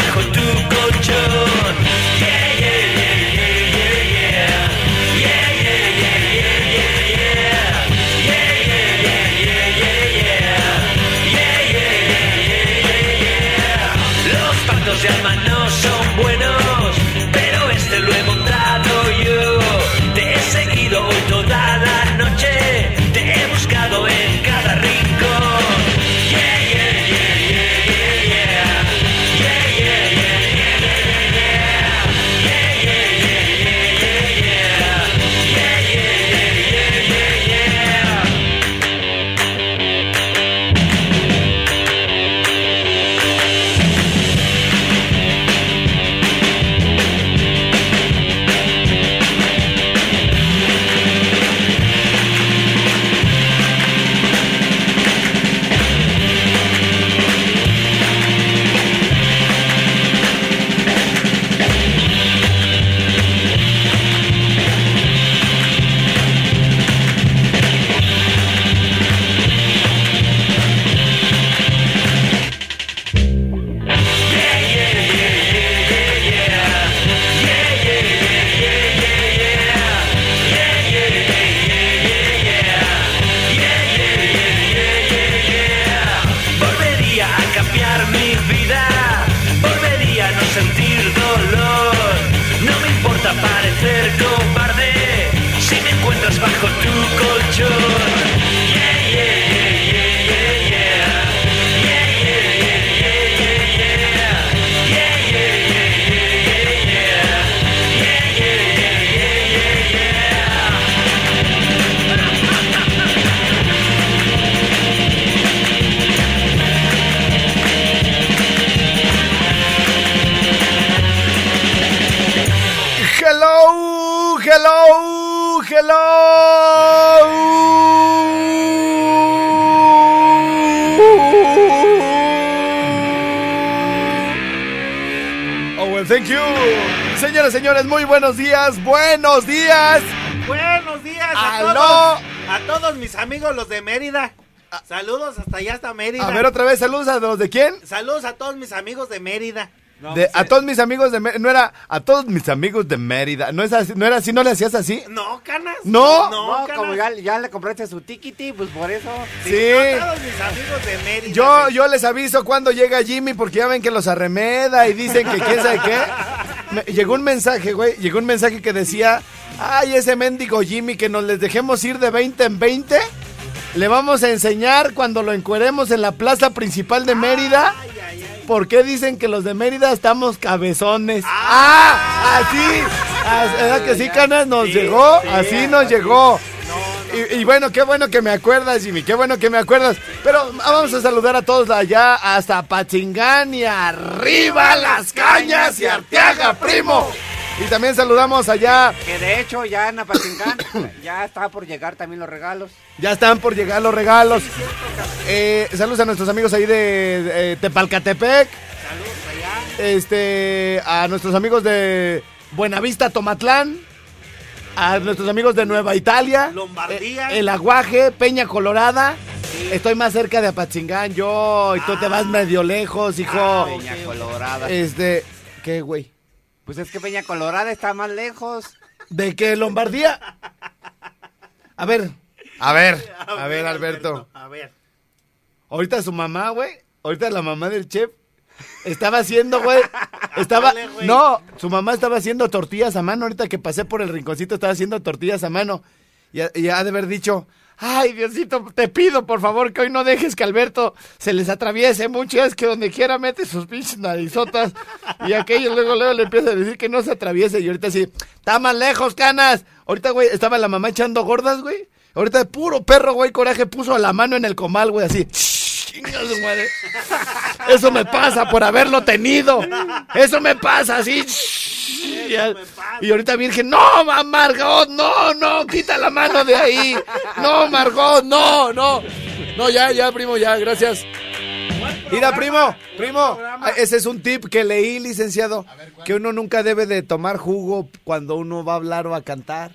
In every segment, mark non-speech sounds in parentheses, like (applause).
A hacerlo mi vida, volvería a no sentir dolor. No me importa parecer cobarde si me encuentras bajo tu colchón. Señoras, señores, muy buenos días, buenos días. Buenos días a Aló. todos, a todos mis amigos los de Mérida. Saludos hasta allá hasta Mérida. A ver otra vez, saludos a los de quién? Saludos a todos mis amigos de Mérida. De- a todos mis amigos de Mérida. No era a todos mis amigos de Mérida. No, es así, no era así, no le hacías así. No, canas. No. no, No, canas. como ya, ya le compraste su tiquiti, pues por eso. Sí, Sí. no, todos mis amigos de Mérida. Yo, güey. yo les aviso cuando llega Jimmy porque ya ven que los arremeda y dicen que quién sabe qué. (laughs) me- llegó un mensaje, güey. Llegó un mensaje que decía: Ay, ese mendigo Jimmy que nos les dejemos ir de 20 en 20. Le vamos a enseñar cuando lo encueremos en la plaza principal de Mérida. ¿Por qué dicen que los de Mérida estamos cabezones? ¡Ah! Así. As- ¿Verdad que sí, Canas? Nos llegó. Así nos llegó. Y, y bueno, qué bueno que me acuerdas, Jimmy, qué bueno que me acuerdas. Pero vamos a saludar a todos allá, hasta Pachingán y arriba las cañas y Arteaga, primo. Y también saludamos allá, Que de hecho ya en Apachincán (coughs) ya está por llegar también los regalos. ya están por llegar los regalos. Eh, saludos a nuestros amigos ahí de, de, eh, Tepalcatepec. Este, a nuestros amigos de Buenavista, Tomatlán. A nuestros amigos de Nueva Italia. Lombardía. eh, el Aguaje, Peña Colorada. Estoy más cerca de Apachingán yo y tú te vas medio lejos, hijo. Peña Colorada. Este, ¿qué, güey? Pues es que Peña Colorada está más lejos. ¿De qué, Lombardía? A ver, a ver, (laughs) a ver, Alberto. A ver. Ahorita su mamá, güey. Ahorita la mamá del chef estaba haciendo, güey. Estaba. Dale, güey. No, su mamá estaba haciendo tortillas a mano. Ahorita que pasé por el rinconcito, estaba haciendo tortillas a mano. Y, ha- y ha de haber dicho. Ay, Diosito, te pido por favor que hoy no dejes que Alberto se les atraviese mucho. Es que donde quiera mete sus pinches narizotas. Y aquello luego, luego le empieza a decir que no se atraviese. Y ahorita sí, está más lejos, canas. Ahorita, güey, estaba la mamá echando gordas, güey. Ahorita de puro perro, güey, coraje, puso la mano en el comal, güey, así. Madre. Eso me pasa por haberlo tenido. Eso me pasa así. Y, a- y ahorita Virgen, no, ma- Margot, no, no, quita la mano de ahí. No, Margot, no, no. No, ya, ya, primo, ya, gracias. Mira, primo, primo, ah, ese es un tip que leí, licenciado, que uno nunca debe de tomar jugo cuando uno va a hablar o a cantar.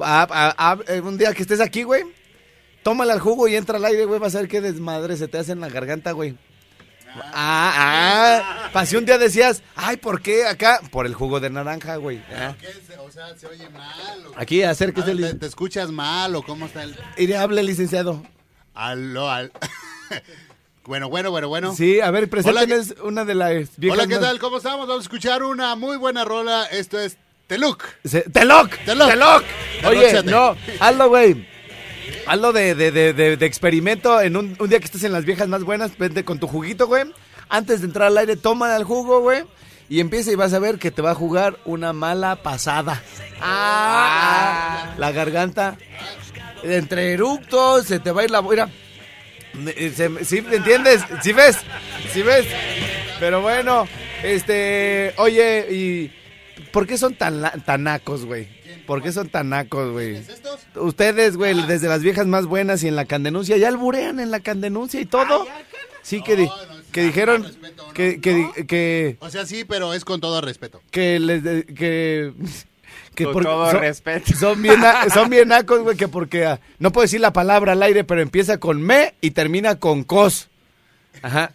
Ah, ah, ah, eh, un día que estés aquí, güey, tómale al jugo y entra al aire, güey, vas a ver qué desmadre se te hace en la garganta, güey. Ah, ah, para si un día decías, ay, ¿por qué acá? Por el jugo de naranja, güey. Ah. O sea, se oye mal. o- Aquí, acérquese, ver, ¿te, escuchas mal o cómo está el...? Iré, hable, licenciado. Aló, al... (laughs) bueno, bueno, bueno, bueno. Sí, a ver, preséntenos una de las viejas Hola, ¿qué tal? ¿Cómo estamos? Vamos a escuchar una muy buena rola. Esto es Teluk. Se- ¡Teloc! Teloc. ¡Teloc! Oye, no, hazlo, güey. Hazlo de, de, de, de, experimento en un, un día que estés en las viejas más buenas, vente con tu juguito, güey. Antes de entrar al aire, toma el jugo, güey. Y empieza y vas a ver que te va a jugar una mala pasada. Ah, ah, la garganta. Entre eructos, se te va a ir la... Mira, eh, ¿Sí entiendes? ¿Sí ves? ¿Sí ves? Pero bueno, este... Oye, ¿y por qué son tan, la- tan nacos, güey? ¿Por qué son tan nacos, güey? ¿Estos? Ustedes, güey, desde las viejas más buenas y en la candenuncia, ya alburean en la candenuncia y todo. Sí, que, di- No, no, que dijeron respeto, ¿no? que, que, O sea, sí, pero es con todo respeto. que les de- que (laughs) que Con todo son, respeto. son bien son (laughs) bien nacos, güey, que porque ah, no puedo decir la palabra al aire, pero empieza con me y termina con cos. Ajá.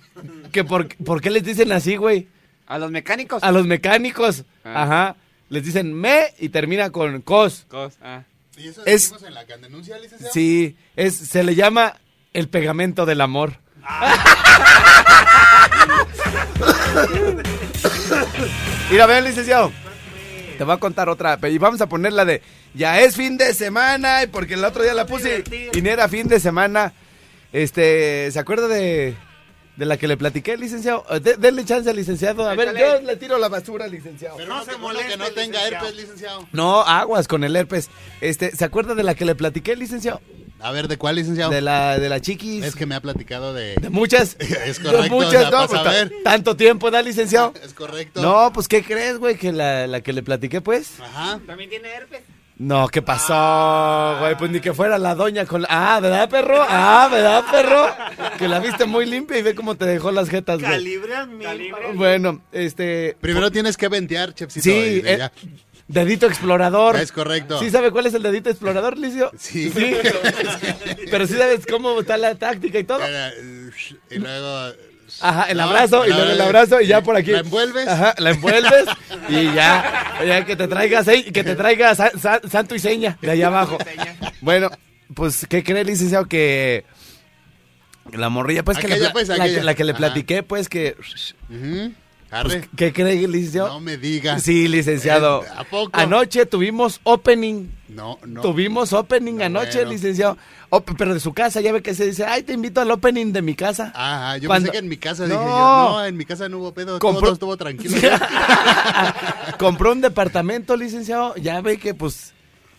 Que por, ¿por qué les dicen así, güey? A los mecánicos. A los mecánicos. Ah. Ajá. Les dicen me y termina con cos. Cos, ah. ¿Y eso Es- decimos en la candenuncia, licenciado? Sí, es se le llama el pegamento del amor. (laughs) Mira, ven, licenciado. Te voy a contar otra. Y vamos a poner la de ya es fin de semana. Y porque el otro día la puse y ni era fin de semana. Este, ¿se acuerda de, de la que le platiqué, licenciado? Eh, de- denle chance al licenciado. A ver, yo le tiro la basura al licenciado. Pero No no, se moleste, que no tenga licenciado. herpes, licenciado. No, aguas con el herpes. Este, ¿se acuerda de la que le platiqué, licenciado? A ver, ¿de cuál, licenciado? De la, de la chiquis. Es que me ha platicado de... De muchas. (laughs) Es De correcto, muchas, o sea, no, pues, tanto tiempo, ¿da, licenciado? Es correcto. No, pues, ¿qué crees, güey? Que la, la que le platiqué, pues. Ajá. ¿También tiene herpes? No, ¿qué pasó, güey? Pues ni que fuera la doña con la... Ah, ¿verdad, perro? Ah, ¿verdad, perro? Que la viste muy limpia y ve cómo te dejó las jetas, güey. Calibran mil. Bueno, este... Primero tienes que ventear, chefcito. Sí, eh, ya. dedito explorador. Es correcto. ¿Sí sabe cuál es el dedito explorador, Licio? Sí. (laughs) Pero sí sabes cómo está la táctica y todo. Eh, Y luego... Ajá, el No, abrazo y luego el abrazo y ya por aquí. La envuelves. Ajá, la envuelves y ya, ya que te traiga se- que te traiga sa- sa- santo y seña de allá abajo. Bueno, pues ¿qué cree, licenciado que la morrilla pues que, la, pues, la- que le platiqué pues que Ujú. Arre. ¿Qué cree, licenciado? No me diga. Sí, licenciado. Eh, ¿a poco? Anoche tuvimos opening. No, no. Tuvimos opening No, anoche, bueno. licenciado. Pero de su casa, ya ve que se dice, ay, te invito al opening de mi casa. Ah, yo Cuando- pensé que en mi casa No. dije yo, no, en mi casa no hubo pedo, Compró- todo estuvo tranquilo. (laughs) compró un departamento, licenciado. Ya ve que, pues,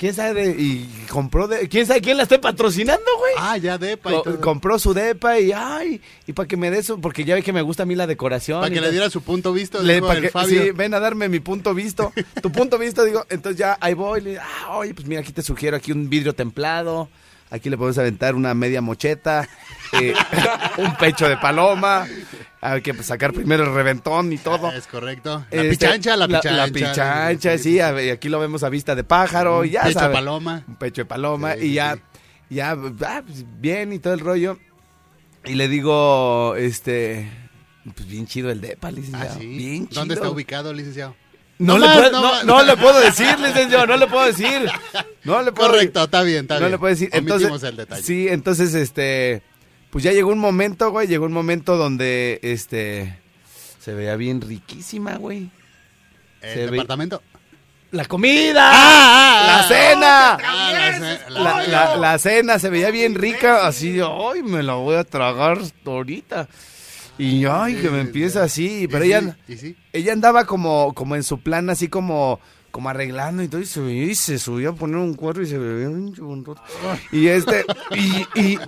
quién sabe, de- y compró de, quién sabe quién la esté patrocinando, güey. ah, ya depa y Co- todo. compró su depa y, ay, y para que me dé eso, porque ya ve que me gusta a mí la decoración. Para que le diera su punto visto, Le- el que- Fabio. sí, ven a darme mi punto visto. Tu punto visto, digo, entonces ya ahí voy. Le, ah, oye, pues mira, aquí te sugiero aquí un vidrio templado. Aquí le podemos aventar una media mocheta, eh, (laughs) un pecho de paloma. Hay que sacar primero el reventón y todo. Es correcto. La Este, pichancha, la pichancha. La, pichancha, sí, aquí lo vemos a vista de pájaro. y ya Pecho de paloma. Un pecho de paloma. Sí, y ya, sí. ya, ah, pues, bien y todo el rollo. Y le digo, este, pues bien chido el depa, licenciado. Ah, sí. Bien chido. ¿Dónde está ubicado, licenciado? No, No le puedo, no no, no le puedo decir, licenciado, no le puedo decir. (laughs) No le puedo Correcto, está bien, está no bien. le puedo decir. Entonces, el detalle. Sí, entonces, este, pues ya llegó un momento, güey, llegó un momento donde, este, se veía bien riquísima, güey. se ¿El ve- departamento? ¡La comida! ah, ¡La ah. cena! Ah, la ce- la- La, la- la cena se veía bien rica, así, ay, me la voy a tragar ahorita. Y ay, que me empieza así, pero ¿Y ella, sí? ¿Y sí? ella andaba como, como en su plan, así como, como arreglando y todo, y se, y se subió a poner un cuadro y se veía un. Y este, y, y,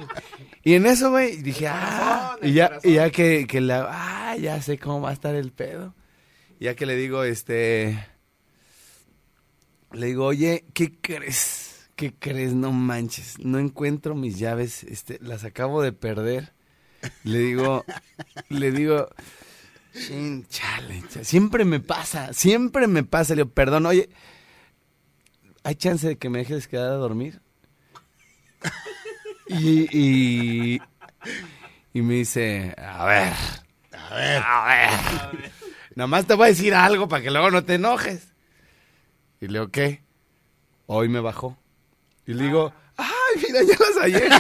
y en eso, güey, dije, ah, y ya, y ya que, que la, ah, ya sé cómo va a estar el pedo. Ya que le digo, este, le digo, oye, ¿qué crees? ¿Qué crees? No manches, no encuentro mis llaves, este, las acabo de perder. Le digo, le digo, chale, siempre me pasa, siempre me pasa. Le digo, perdón, oye, ¿hay chance de que me dejes quedar a dormir? Y, y, y me dice, a ver, A ver. a ver, nada más te voy a decir algo para que luego no te enojes. Y le digo, ¿qué? Hoy me bajó. Y le digo, ay, mira, ya las hallé. (laughs)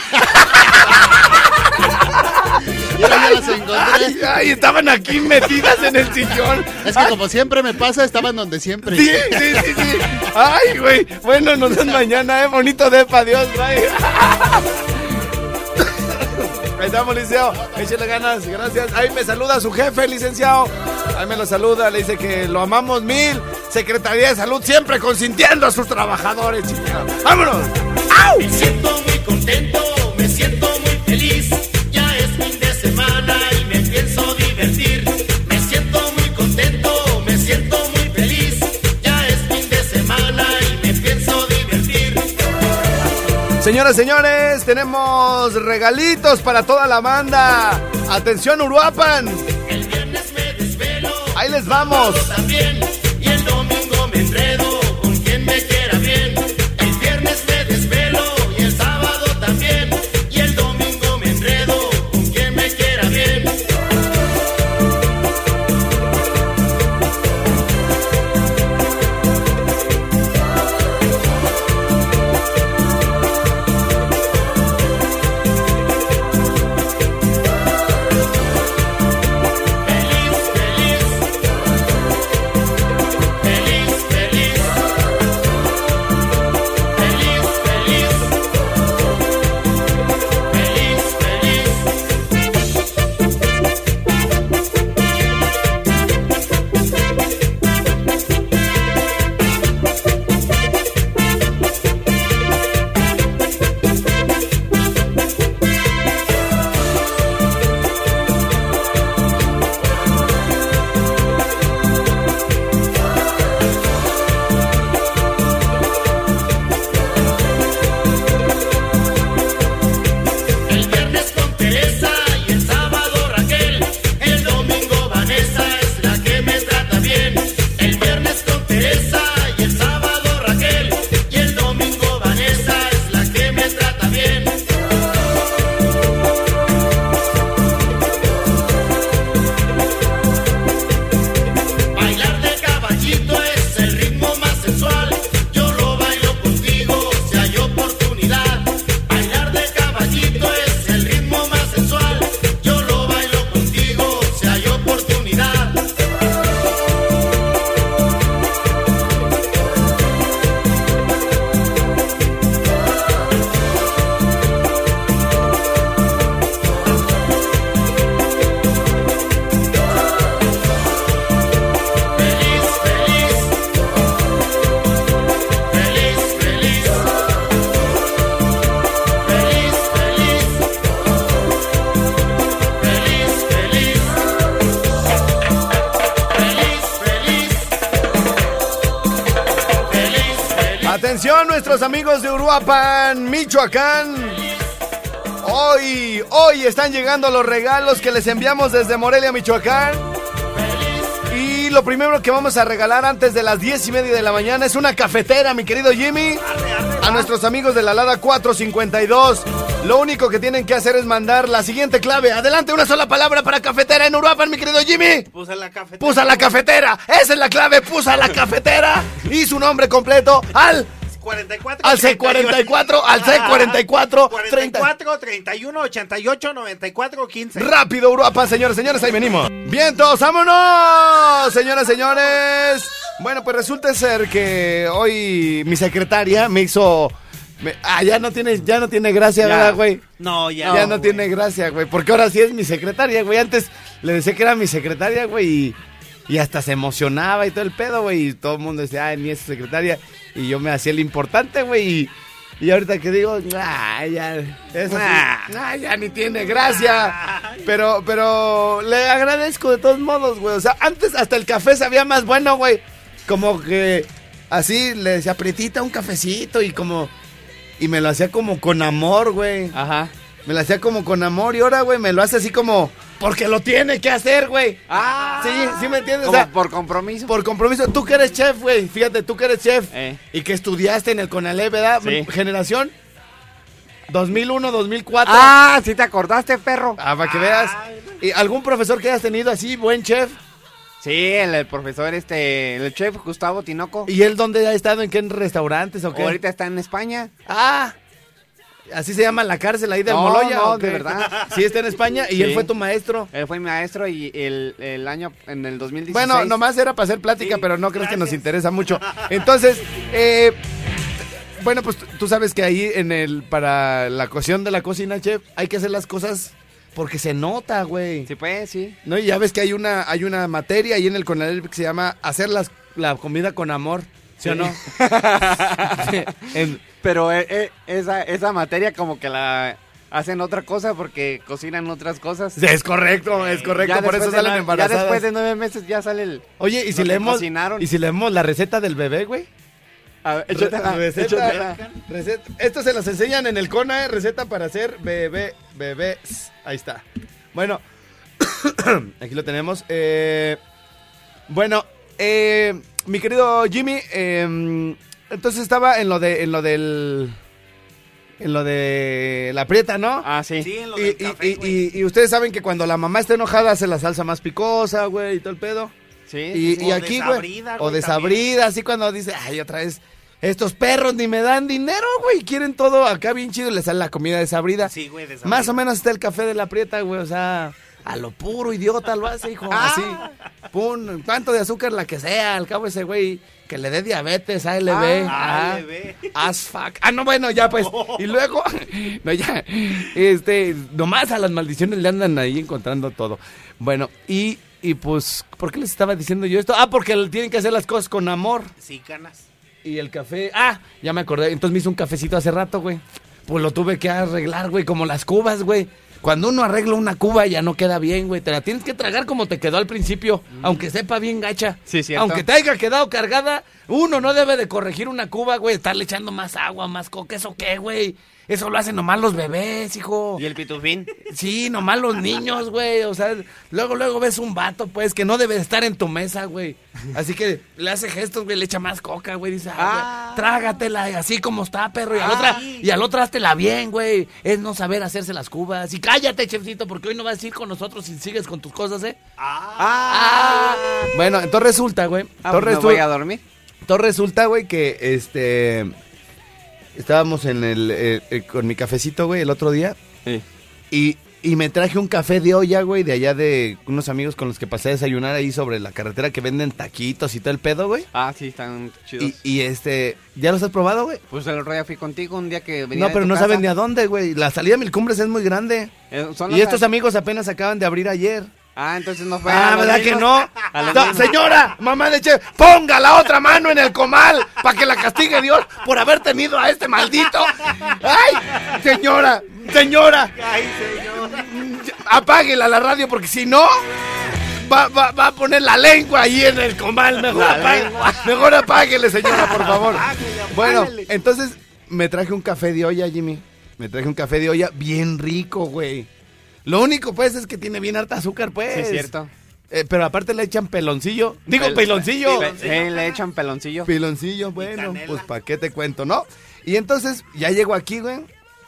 Ya, ya las encontré. Ay, ay, estaban aquí metidas en el sillón. Es que como siempre me pasa, estaban donde siempre. Sí, sí, sí, sí. Ay, güey. Bueno, nos vemos mañana, eh. Bonito depa, Dios, bye. (laughs) Ahí estamos, licenciado. Échale ganas, gracias. Ahí me saluda su jefe, licenciado. Ahí me lo saluda, le dice que lo amamos mil. Secretaría de Salud siempre consintiendo a sus trabajadores, chingado. ¡Vámonos! ¡Au! Me siento muy contento, me siento muy Señoras, señores, tenemos regalitos para toda la banda. Atención, Uruapan. Ahí les vamos. Uruapan, Michoacán. Hoy, hoy están llegando los regalos que les enviamos desde Morelia, Michoacán. Y lo primero que vamos a regalar antes de las 10 y media de la mañana es una cafetera, mi querido Jimmy. A nuestros amigos de la Lada 452. Lo único que tienen que hacer es mandar la siguiente clave. Adelante, una sola palabra para cafetera en Uruapan, mi querido Jimmy. Puse la cafetera. Pusa la cafetera. Esa es la clave. Pusa la cafetera. Y su nombre completo al 44. al C44, al C44, 30. 44, 31, 88, 94, 15. Rápido, Uruapan, señores, señores, ahí venimos. Vientos, vámonos, señoras, señores. Bueno, pues resulta ser que hoy mi secretaria me hizo. me- ah, ya no tiene, ya no tiene gracia, Ya. ¿verdad, güey? No, ya. Ya no tiene gracia, güey. Porque ahora sí es mi secretaria, güey. Antes le decía que era mi secretaria, güey. Y, y hasta se emocionaba y todo el pedo, güey. Y todo el mundo decía, ay, ni es secretaria. Y yo me hacía el importante, güey. Y, y ahorita que digo, ay, ya. Eso sí, ay, ya ni tiene gracia. Pero, pero le agradezco de todos modos, güey. O sea, antes hasta el café sabía más bueno, güey. Como que así le decía, apretita un cafecito y como. Y me lo hacía como con amor, güey. Ajá. Me la hacía como con amor y ahora, güey, me lo hace así como... Porque lo tiene que hacer, güey. Ah. Sí, sí me entiendes. O sea, por compromiso. por compromiso. Tú que eres chef, güey. Fíjate, tú que eres chef. Eh. Y que estudiaste en el Conalep, ¿verdad? Sí. Generación 2001, 2004. Ah, sí te acordaste, perro. Ah, para que veas. ¿Y algún profesor que hayas tenido así, buen chef? Sí, el, el profesor, este, el chef Gustavo Tinoco. ¿Y él dónde ha estado? ¿En qué restaurantes o qué? Ahorita está en España. Ah, así se llama la cárcel ahí del No, no, de verdad. Sí, está en España y Sí. él fue tu maestro. Él fue mi maestro y el, el año, en el 2016. Bueno, nomás era para hacer plática, Sí, pero no crees que nos gracias. interesa mucho. (laughs) Entonces, eh, bueno, pues tú- tú sabes que ahí en el para la cocción de la cocina, chef, hay que hacer las cosas porque se nota, güey. Sí, pues, sí. No, y ya ves que hay una hay una materia ahí en el Conalep que se llama hacer las, la comida con amor, ¿sí, o no? (laughs) (laughs) En- Pero eh, eh, esa, esa materia como que la hacen otra cosa porque cocinan otras cosas. es correcto, es correcto, Ya por eso salen nue- embarazadas. Ya después de nueve meses ya sale el... Oye, ¿y si leemos cocinaron. y si leemos la receta del bebé, güey? A ver, receta. Esto se las enseñan en el CONA, eh, receta para hacer bebé, bebés. Ahí está. Bueno, (coughs) aquí lo tenemos. Eh, bueno, eh, mi querido Jimmy, eh, entonces estaba en lo de, en lo del, en lo de la prieta, ¿no? Ah, sí. Sí, en lo y, del y- café, y- y- y ustedes saben que cuando la mamá está enojada hace la salsa más picosa, güey, y todo el pedo. Sí, Y, sí, y O aquí, güey. O desabrida, así cuando dice, ay, otra vez. Estos perros ni me dan dinero, güey. Quieren todo acá bien chido y les sale la comida desabrida. Sí, güey, desabrida. Más o menos está el café de la prieta, güey. O sea, a lo puro idiota lo hace, hijo. Ah. Así. Pum, cuánto de azúcar la que sea. Al cabo ese güey que le dé diabetes, ALB. Ah, ALB. As fuck. Ah, no, bueno, ya pues. Y luego, (laughs) no, ya. Este, nomás a las maldiciones le andan ahí encontrando todo. Bueno, y, y pues, ¿por qué les estaba diciendo yo esto? Ah, porque tienen que hacer las cosas con amor. Sí, canas. Y el café. Ah, ya me acordé. Entonces me hizo un cafecito hace rato, güey. Pues lo tuve que arreglar, güey, como las cubas, güey. Cuando uno arregla una cuba ya no queda bien, güey. Te la tienes que tragar como te quedó al principio, aunque sepa bien gacha. Sí, cierto. Aunque te haya quedado cargada, uno no debe de corregir una cuba, güey. Estarle echando más agua, más coca. ¿Eso qué, güey? Eso lo hacen nomás los bebés, hijo. Y el pitufín. Sí, nomás los niños, güey. O sea, luego, luego ves un vato, pues, que no debe de estar en tu mesa, güey. Así que le hace gestos, güey, le echa más coca, güey. Dice, ah, Ah. güey, trágatela así como está, perro. Y al, Ah. otra, y al otro háztela bien, güey. Es no saber hacerse las cubas. Y cállate, chefcito, porque hoy no vas a ir con nosotros si sigues con tus cosas, ¿eh? Ah. Bueno, entonces resulta, güey. Ah, entonces, pues voy a dormir. Entonces resulta, güey, que este. Estábamos en el, eh, eh, con mi cafecito, güey, el otro día. Sí. Y, y me traje un café de olla, güey, de allá de unos amigos con los que pasé a desayunar ahí sobre la carretera que venden taquitos y todo el pedo, güey. Ah, sí, están chidos. Y, y este, ¿ya los has probado, güey? Pues el otro día fui contigo un día que venía No, de pero tu no casa. saben ni a dónde, güey. La salida de Mil Cumbres es muy grande. Eh, son Y las- estos amigos apenas acaban de abrir ayer. Ah, entonces no fue. Ah, a ¿verdad que no? (laughs) Señora, mamá de Che, ponga la otra mano en el comal para que la castigue Dios por haber tenido a este maldito. ¡Ay! Señora, señora, Ay, señor. apáguela la radio porque si no, va, va- va a poner la lengua ahí en el comal. Mejor, apague- mejor apáguele, señora, por (laughs) favor. Bueno, entonces me traje un café de olla, Jimmy. Me traje un café de olla bien rico, güey. Lo único, pues, es que tiene bien harta azúcar, pues. Sí, es cierto. Eh, pero aparte le echan peloncillo. Digo, Pel- peloncillo. Sí, le echan peloncillo. Piloncillo, bueno, pues para qué te cuento, ¿no? Y entonces ya llego aquí, güey.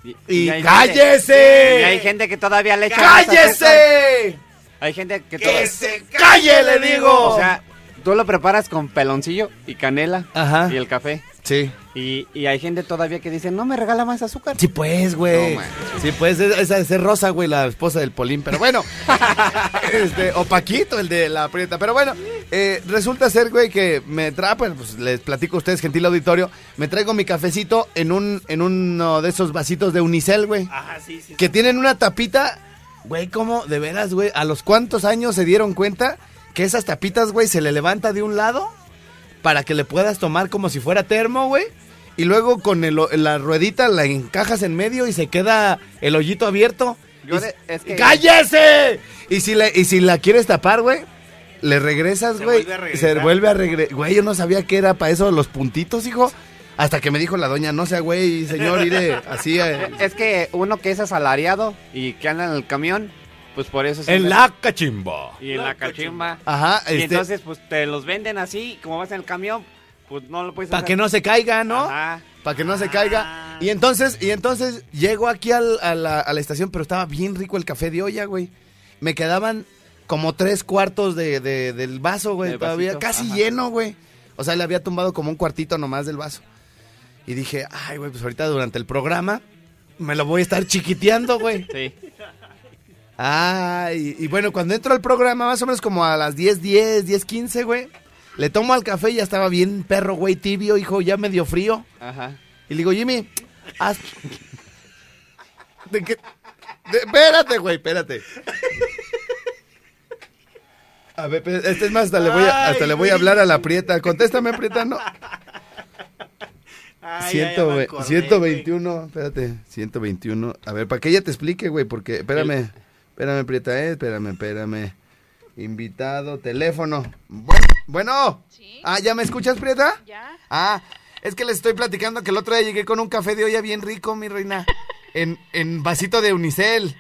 Y, Y hay ¡cállese! gente- y hay gente que todavía le echa. ¡Cállese! Hay gente que ¡Que todavía- se calle, le digo! O sea, tú lo preparas con peloncillo y canela Ajá. y el café. Sí. Y, y hay gente todavía que dice, no me regala más azúcar. Sí, pues, güey. No, sí, pues, es- esa es Rosa, güey, la esposa del Polín. Pero bueno, (laughs) este, o Paquito, el de la prieta. Pero bueno, eh, resulta ser, güey, que me trae, pues, pues, les platico a ustedes, gentil auditorio, me traigo mi cafecito en un en uno de esos vasitos de Unicel, güey. Ajá, sí, sí. que tienen una tapita, güey, ¿cómo? De veras, güey, ¿a los cuántos años se dieron cuenta que esas tapitas, güey, se le levanta de un lado para que le puedas tomar como si fuera termo, güey? Y luego con el- la ruedita la encajas en medio y se queda el hoyito abierto. Yo Y- de- es que- ¡Cállese! Y si, le, y si la quieres tapar, güey, le regresas, Se güey. vuelve a Se vuelve a regresar. Güey, yo no sabía que era para eso los puntitos, hijo. Hasta que me dijo la doña, no sea güey, señor, iré así. eh, Es que uno que es asalariado y que anda en el camión, pues por eso... en la cachimba. Y en la cachimba. Ajá, Y este, entonces, pues te los venden así, como vas en el camión, pues no lo puedes para que no se caiga, ¿no? Ajá. Para que no se caiga. Y entonces, y entonces llego aquí al- a, la, a la estación, pero estaba bien rico el café de olla, güey. Me quedaban como tres cuartos de, de- del vaso, güey. Todavía vasito, casi ajá. lleno, güey. O sea, le había tumbado como un cuartito nomás del vaso. Y dije, ay, güey, pues ahorita durante el programa me lo voy a estar chiquiteando, güey. Sí. Ay, y bueno, cuando entro al programa, más o menos como a las 10, 10, 10, 15, güey. Le tomo al café y ya estaba bien perro, güey, tibio, hijo, ya medio frío. Ajá. Y le digo, Jimmy, haz... ¿De qué? de- Espérate, güey, espérate. A ver, espérate, este es más, hasta le voy a, hasta le voy a hablar a la prieta. Contéstame, prieta, no. Ay, Ciento ya me ve- acordé, 121, espérate, 121. A ver, para que ella te explique, güey, porque, espérame, espérame, Prieta, eh, espérame, espérame. Invitado, teléfono. Bueno, bueno. Ah, ¿ya me escuchas, Prieta? Ya. Ah, es que les estoy platicando que el otro día llegué con un café de olla bien rico, mi reina, en, en vasito de unicel.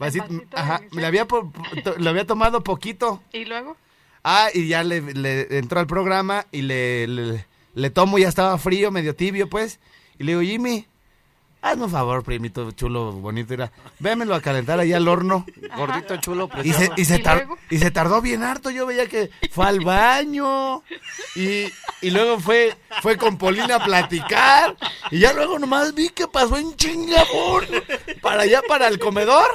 Vasito, vasito de ajá, unicel. le había, po- po- to- le había tomado poquito. ¿Y luego? Ah, y ya le, le entró al programa y le, le, le tomo, ya estaba frío, medio tibio, pues. Y le digo, Jimmy, hazme un favor, primito chulo, bonito, era, véamelo a calentar allá al horno. Gordito, chulo, Y se, precioso. y, se ¿Y tar- luego? y se tardó bien harto, yo veía que fue al baño y, y luego fue, fue con Polina a platicar y ya luego nomás vi que pasó en chingabón para allá, para el comedor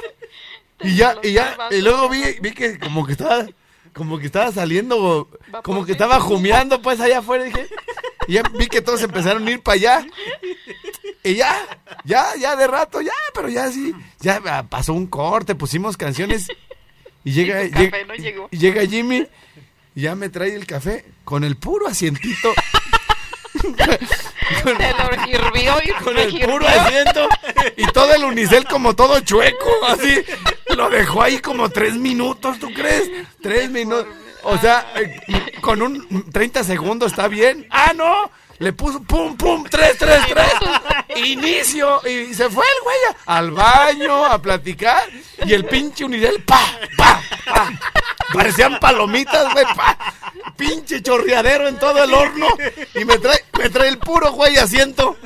y ya, y ya, y luego vi, vi que como que estaba, como que estaba saliendo, como que estaba jumeando pues allá afuera, dije, y ya vi que todos empezaron a ir para allá y ya, ya, ya de rato, ya, pero ya sí, ya ah, pasó un corte, pusimos canciones y llega, Y llega, no llegó. y llega Jimmy y ya me trae el café con el puro asientito. con, (laughs) Te lo hirvió y con el hirvió. puro asiento y todo el unicel como todo chueco, así. Lo dejó ahí como tres minutos, ¿tú crees? Tres minutos. O sea, eh, con un 30 segundos está bien. Ah, no. Le puso pum, pum, tres, tres, tres. Inicio. Y se fue el güey al baño a platicar. Y el pinche unicel, pa, pa, pa. Parecían palomitas, güey, pa. Pinche chorreadero en todo el horno. Y me trae, me trae el puro güey asiento.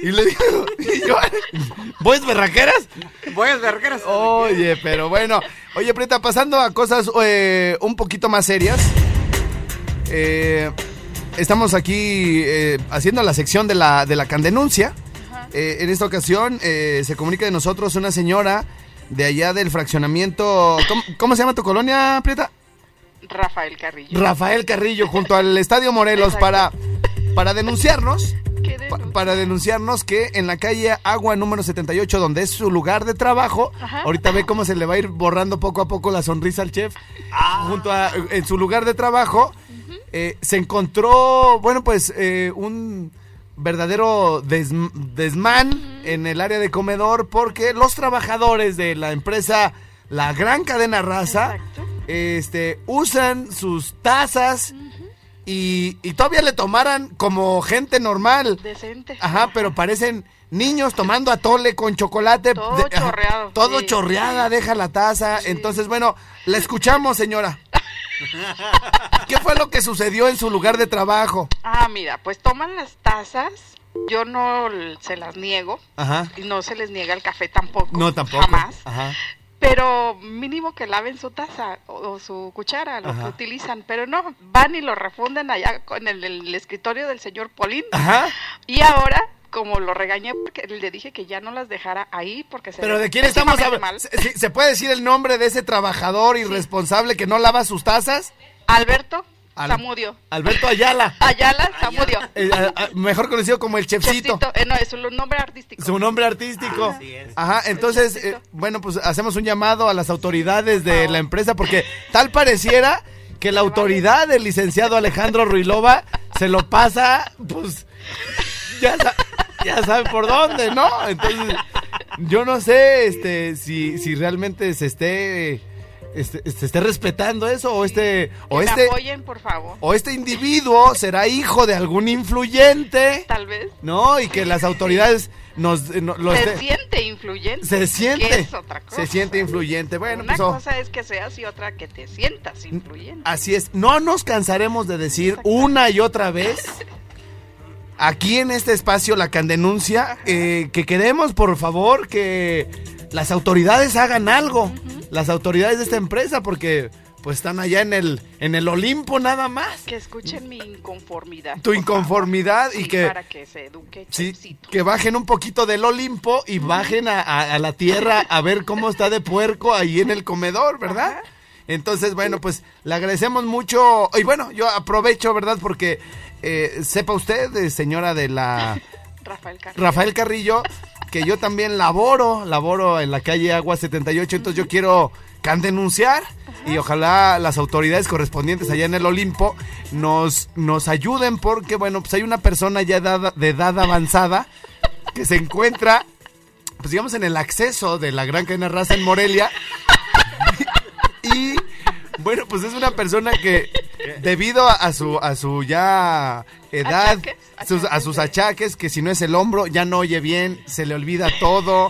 Y le digo, y yo, ¿voy berraqueras? Voy a vergueras. Oye, pero bueno. Oye, Prieta, pasando a cosas eh, un poquito más serias. Eh, estamos aquí eh, haciendo la sección de la, de la candenuncia. Eh, en esta ocasión eh, se comunica de nosotros una señora de allá del fraccionamiento. ¿Cómo, cómo se llama tu colonia, Prieta? Rafael Carrillo. Rafael Carrillo, junto al Estadio Morelos, para, para denunciarnos. Para denunciarnos que en la calle Agua número 78, donde es su lugar de trabajo, Ajá. ahorita ve cómo se le va a ir borrando poco a poco la sonrisa al chef, junto a, en su lugar de trabajo, eh, se encontró, bueno, pues eh, un verdadero desm- desmán en el área de comedor porque los trabajadores de la empresa La Gran Cadena Raza Exacto. este, usan sus tazas y, y todavía le tomaran como gente normal. Decente. Ajá, pero parecen niños tomando atole con chocolate. Todo de- ajá, chorreado, todo sí. chorreada, deja la taza. Entonces, bueno, la escuchamos, señora. ¿Qué fue lo que sucedió en su lugar de trabajo? Ah, mira, pues toman las tazas. Yo no se las niego. Ajá. Y no se les niega el café tampoco. No, tampoco. Jamás. Ajá. Pero mínimo que laven su taza o, su cuchara, lo Ajá. que utilizan. Pero no, van y lo refunden allá con el, el escritorio del señor Polín. Ajá. Y ahora, como lo regañé porque le dije que ya no las dejara ahí porque se Pero ¿de quién estamos hablando? ¿Se, se puede decir el nombre de ese trabajador irresponsable que no lava sus tazas? Alberto Al- Zamudio. Alberto Ayala. Ayala Zamudio. Eh, mejor conocido como el chefcito. Chefcito, eh, no, es un nombre artístico. Su nombre artístico. Así es. Ajá, entonces, eh, bueno, pues hacemos un llamado a las autoridades de la empresa porque tal pareciera que la autoridad del licenciado Alejandro Ruilova se lo pasa, pues, ya, ya sabe por dónde, ¿no? Entonces, yo no sé este, si, si realmente se esté, este, se esté respetando eso o este... O Que este apoyen, por favor. o este individuo será hijo de algún influyente, Tal vez. ¿no? Y que las autoridades nos no- lo se siente influyente. se siente que es otra cosa. se siente influyente. Bueno, Una pues oh, cosa es que seas y otra que te sientas influyente. así es. No nos cansaremos de decir una y otra vez (laughs) aquí en este espacio la candenuncia eh, que queremos por favor que las autoridades hagan algo, las autoridades de esta empresa porque pues están allá en el en el Olimpo nada más. Que escuchen mi inconformidad. Tu inconformidad y Sí, que Para que se eduque Sí, que bajen un poquito del Olimpo y bajen a, a- a la tierra a ver cómo está de puerco ahí en el comedor, ¿verdad? Entonces, bueno, pues le agradecemos mucho. Y bueno, yo aprovecho, ¿verdad? Porque eh, sepa usted, eh, señora de la (laughs) Rafael Carrillo. Rafael Carrillo, que yo también laboro, laboro en la calle Agua 78, entonces yo quiero can denunciar y ojalá las autoridades correspondientes allá en el Olimpo nos, nos ayuden porque, bueno, pues hay una persona ya edad- de edad avanzada que se encuentra, pues digamos, en el acceso de la Gran Cadena Raza en Morelia (laughs) y bueno, pues es una persona que debido a, su a su ya edad, Achaques, sus- a sus achaques, que si no es el hombro ya no oye bien, se le olvida todo,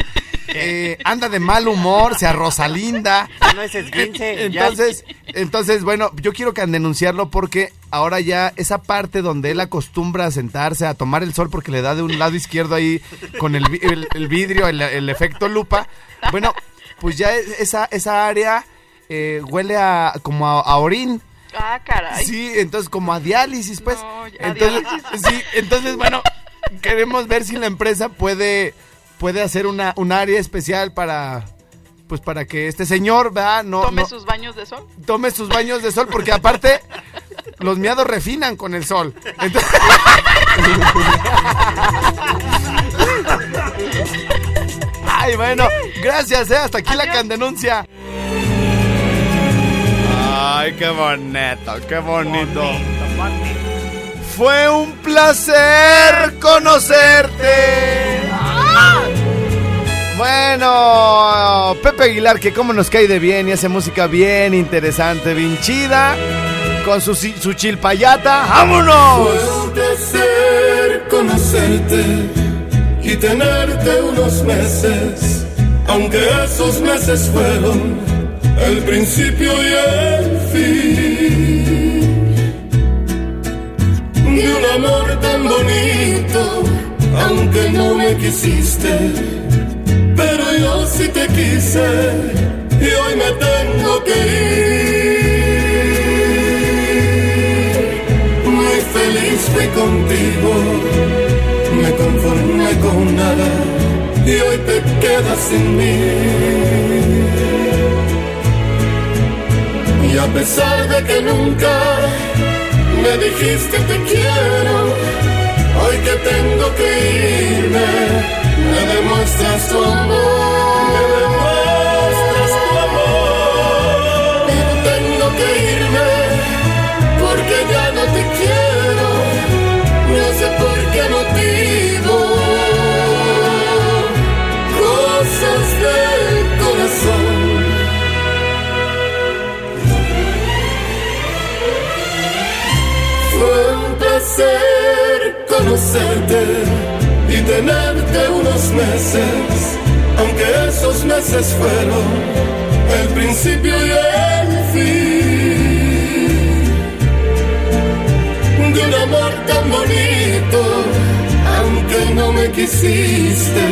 eh, anda de mal humor, se arrosalinda. No es esguince, Entonces, entonces, bueno, yo quiero que denunciarlo porque ahora ya esa parte donde él acostumbra a sentarse, a tomar el sol porque le da de un lado izquierdo ahí con el, el- el vidrio, el, el efecto lupa, bueno, pues ya esa, esa área eh, huele a como a, a orín. Ah, caray. Sí, entonces como a diálisis, pues. No, ya, entonces, diálisis. sí, entonces, bueno, queremos ver si la empresa puede, puede hacer una, un área especial para, pues para que este señor, ¿verdad? No, Tome no- sus baños de sol. tome sus baños de sol, porque aparte los miados refinan con el sol. Entonces- (laughs) Ay, bueno, gracias, eh, hasta aquí la Adiós. candenuncia. Ay, qué bonito, qué bonito. Fue un placer conocerte. Bueno, Pepe Aguilar, que como nos cae de bien y hace música bien interesante, bien chida, con su chilpayata, ¡vámonos! Fue un placer conocerte y tenerte unos meses, aunque esos meses fueron el principio y el amor tan bonito, aunque no me quisiste, pero yo sí te quise y hoy me tengo que ir. Muy feliz fui contigo, me conformé con nada y hoy te quedas sin mí. Y a pesar de que nunca me dijiste te quiero, hoy que tengo que irme, me demuestras tu amor. Me demuestras tu amor. Pero tengo que irme tenerte unos meses, aunque esos meses fueron el principio y el fin de un amor tan bonito, aunque no me quisiste,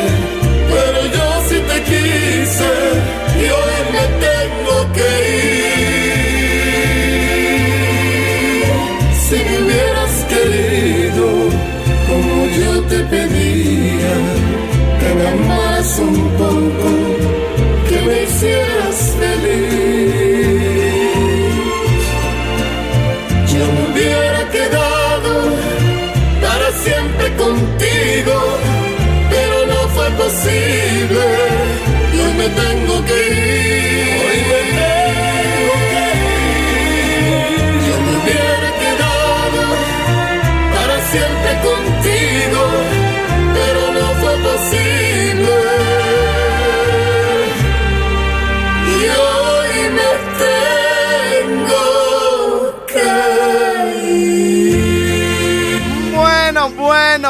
fue posible y hoy me tengo que ir.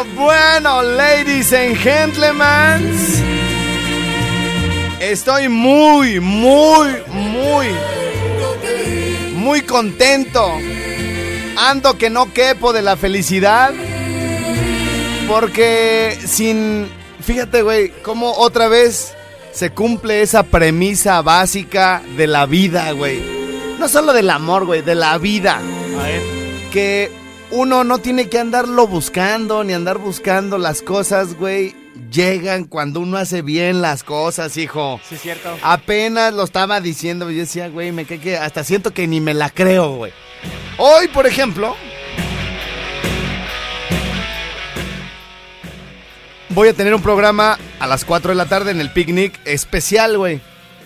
Bueno, bueno, ladies and gentlemen. Estoy muy, muy, muy, muy contento. Ando que no quepo de la felicidad. Porque sin... Fíjate, güey, cómo otra vez se cumple esa premisa básica de la vida, güey. No solo del amor, güey, de la vida. Que uno no tiene que andarlo buscando, ni andar buscando las cosas, güey. Llegan cuando uno hace bien las cosas, hijo. Sí, es cierto. Apenas lo estaba diciendo, yo decía, güey, me cae que hasta siento que ni me la creo, güey. Hoy, por ejemplo, voy a tener un programa a las 4 de la tarde en el picnic especial, güey.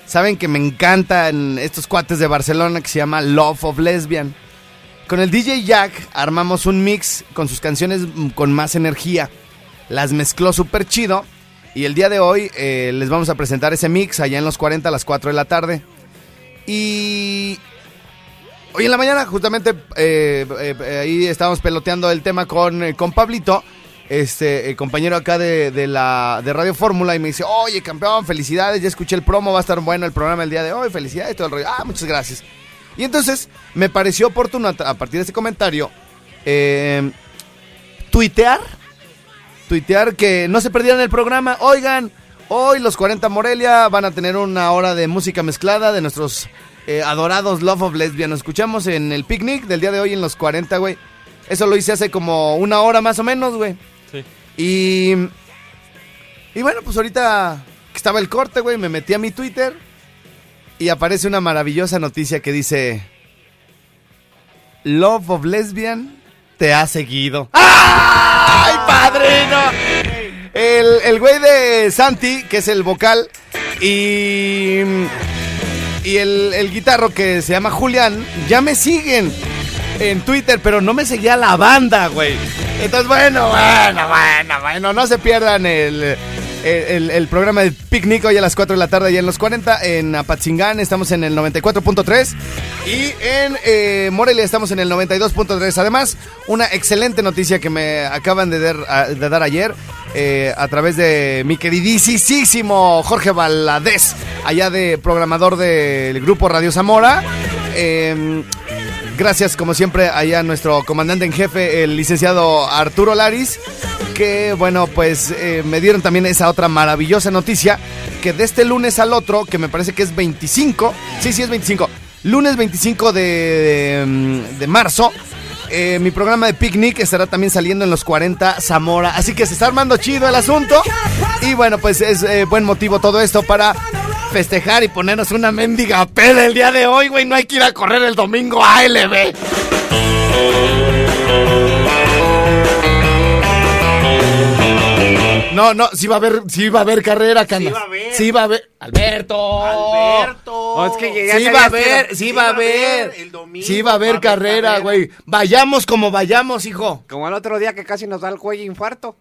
Saben que me encantan estos cuates de Barcelona que se llama Love of Lesbian. Con el DJ Jack armamos un mix con sus canciones con más energía. Las mezcló súper chido. Y el día de hoy eh, les vamos a presentar ese mix allá en los 40 a las 4 de la tarde. Y hoy en la mañana justamente eh, eh, eh, ahí estábamos peloteando el tema con, eh, con Pablito, este el compañero acá de, de la de Radio Fórmula y me dice, oye campeón, felicidades, ya escuché el promo, va a estar bueno el programa el día de hoy, felicidades, todo el rollo. Ah, muchas gracias. Y entonces me pareció oportuno a, partir de ese comentario eh, tuitear, tuitear que no se perdieran el programa. Oigan, hoy los 40 Morelia van a tener una hora de música mezclada de nuestros eh, adorados Love of Lesbian. Nos escuchamos en el picnic del día de hoy en los 40, güey. Eso lo hice hace como una hora más o menos, güey. Sí. Y. Y bueno, pues ahorita que estaba el corte, güey, me metí a mi Twitter y aparece una maravillosa noticia que dice: Love of Lesbian te ha seguido. ¡Ay, padrino! El, el güey de Santi, que es el vocal, y. Y el, el guitarro que se llama Julián, ya me siguen en Twitter, pero no me seguía la banda, güey. Entonces, bueno, bueno, bueno, bueno, no se pierdan el, el, programa de Picnic hoy a las 4 de la tarde y en los 40 en Apatzingán estamos en el 94.3 y en eh, Morelia estamos en el 92.3. Además, una excelente noticia que me acaban de, dar- a- de dar ayer eh, a través de mi queridísimo Jorge Valadez, allá de programador del grupo Radio Zamora. Eh, Gracias, como siempre, allá a nuestro comandante en jefe, el licenciado Arturo Laris, que, bueno, pues eh, me dieron también esa otra maravillosa noticia, que de este lunes al otro, que me parece que es 25, sí, sí es 25, lunes 25 de, mm, de marzo, eh, mi programa de picnic estará también saliendo en los 40 Zamora, así que se está armando chido el asunto, y bueno, pues es eh, buen motivo todo esto para festejar y ponernos una mendiga peda el día de hoy, güey. No hay que ir a correr el domingo a ALB. No, no, sí va a haber, sí va a haber carrera, Canas. va a haber. Sí va a haber. Alberto. Alberto. No, es que ya Sí te va a haber, sí va a haber. el domingo Sí va a haber carrera, güey. Vayamos como vayamos, hijo. Como el otro día que casi nos da el cuello infarto.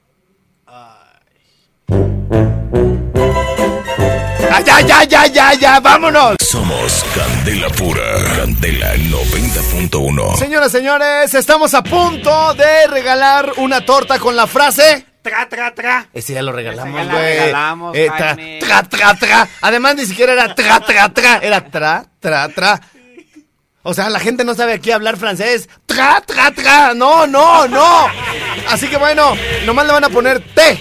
Ya, ya, ya, ya, ya, ya, vámonos. Somos Candela Pura. Candela 90.1. Señoras, señores, estamos a punto de regalar una torta con la frase. Tra, tra, tra. Ese ya lo regalamos, güey. regalamos, Eh, tra, tra, tra, tra. Además, ni siquiera era tra, tra, tra. Era tra, tra, tra. O sea, la gente no sabe aquí hablar francés. Tra, tra, tra. No, no, no. Así que bueno, nomás le van a poner T.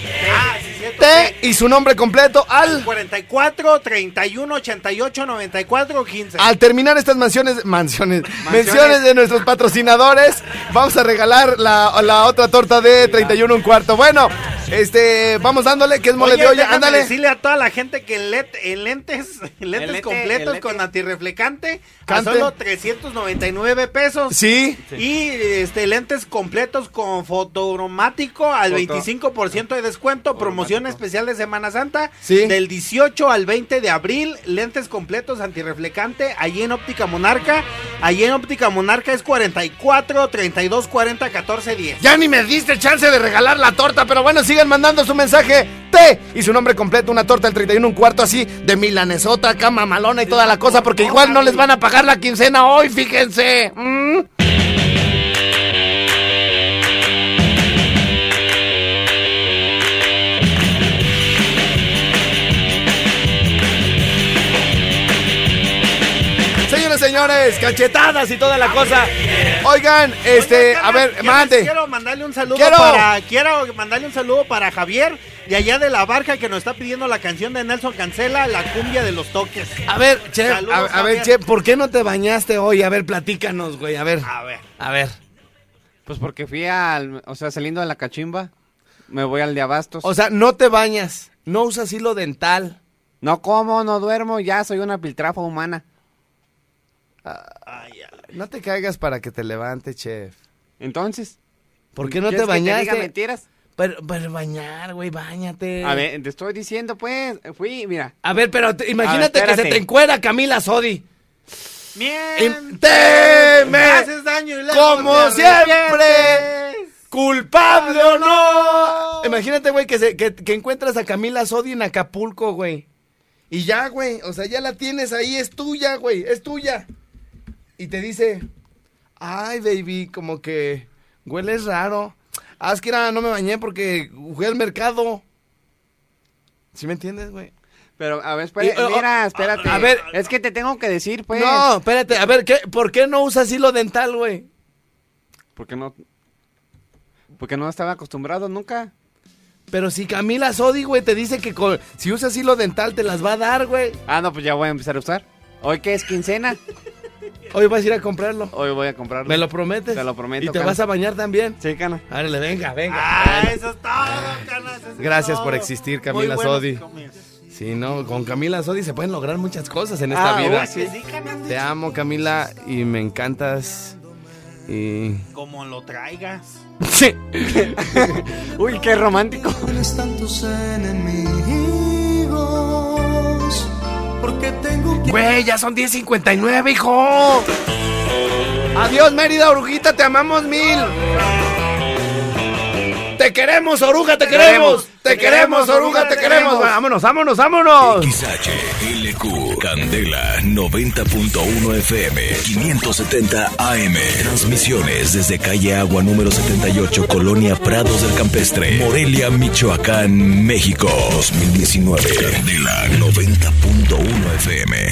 Y su nombre completo al. 44, 31, 88, 94, 15. Al terminar estas mansiones, mansiones, menciones de nuestros patrocinadores, vamos a regalar la, la otra torta de 31 un cuarto. Bueno, este, vamos dándole, que es mole Oye, de olla, ándale. decirle a toda la gente que en, let- en lentes, en (laughs) lentes lente, completos el lente. con antirreflecante a Cante. solo 399 pesos. Sí, Y este lentes completos con fotoromático al Foto- 25% de descuento, promoción especial de Semana Santa, Sí. del 18 al 20 de abril, lentes completos antirreflecante, allí en Óptica Monarca, allí en Óptica Monarca es 44 32 40 14 10. ya ni me diste chance de regalar la torta, pero bueno, sigan mandando su mensaje T y su nombre completo, una torta del 31 un cuarto así de milanesota, acá mamalona y toda la cosa, porque igual no les van a pagar la quincena hoy, fíjense. ¿Mm? Señores, cachetadas y toda la cosa. Oigan, este, a ver, mande. Quiero mandarle un saludo Quiero. para quiero mandarle un saludo para Javier de allá de la barca que nos está pidiendo la canción de Nelson Cancela, la cumbia de los toques. A ver, Chef, Saludos, a, a ver. Chef, ¿por qué no te bañaste hoy? A ver, platícanos, güey, a ver. A ver. A ver. Pues porque fui al, o sea, saliendo de la cachimba, me voy al de Abastos. O sea, no te bañas, no usas hilo dental. no como, no duermo, ya soy una piltrafa humana. No te caigas para que te levante, Chef. Entonces, ¿Por qué no te ¿quieres que diga bañaste? mentiras? Pero, pero bañar, güey, bañate. A ver, te estoy diciendo, pues, fui, mira. A ver, pero te- imagínate ver, que se te encuera Camila Sodi. Miente, me haces daño y luego como te siempre. ¿Culpable o no? Imagínate, güey, que, se- que, que encuentras a Camila Sodi en Acapulco, güey. Y ya, güey, o sea, ya la tienes ahí, es tuya, güey, es tuya. Y te dice, ay, baby, como que hueles raro. Ah, es que era, no me bañé porque fui al mercado. ¿Sí me entiendes, güey? Pero, a ver, espérate, Y, oh, mira, oh, espérate. a ver. Es que te tengo que decir, pues. No, espérate, a ver, ¿qué, ¿por qué no usas hilo dental, güey? Porque no, porque no estaba acostumbrado nunca. Pero si Camila Sodi, güey, te dice que con- si usas hilo dental te las va a dar, güey. Ah, no, pues ya voy a empezar a usar. Hoy que es quincena, (laughs) Hoy vas a ir a comprarlo. hoy voy a comprarlo. ¿Me lo prometes? Te lo prometo, ¿Y te Cana. vas a bañar también? Sí, cana. Árale, venga, venga. Ah, eso es todo, eso es Gracias todo. por existir, Camila Sodi. Sí, no, con Camila Sodi se pueden lograr muchas cosas en esta Ah, vida. uy, sí. Sí, canas, Te amo, Camila, y me encantas. Y... Como lo traigas. Sí. (laughs) Uy, qué romántico. Tienes tantos enemigos. Porque tengo que. Güey, ya son 10.59, hijo. Adiós, Mérida, orujita, te amamos mil. Te queremos, oruga, te queremos. Te queremos, oruga, te queremos. Vámonos, vámonos, vámonos. XHLQ Candela 90.1 FM 570 AM Transmisiones desde calle Agua número 78 Colonia Prados del Campestre Morelia, Michoacán, México 2019 Candela 90.1 FM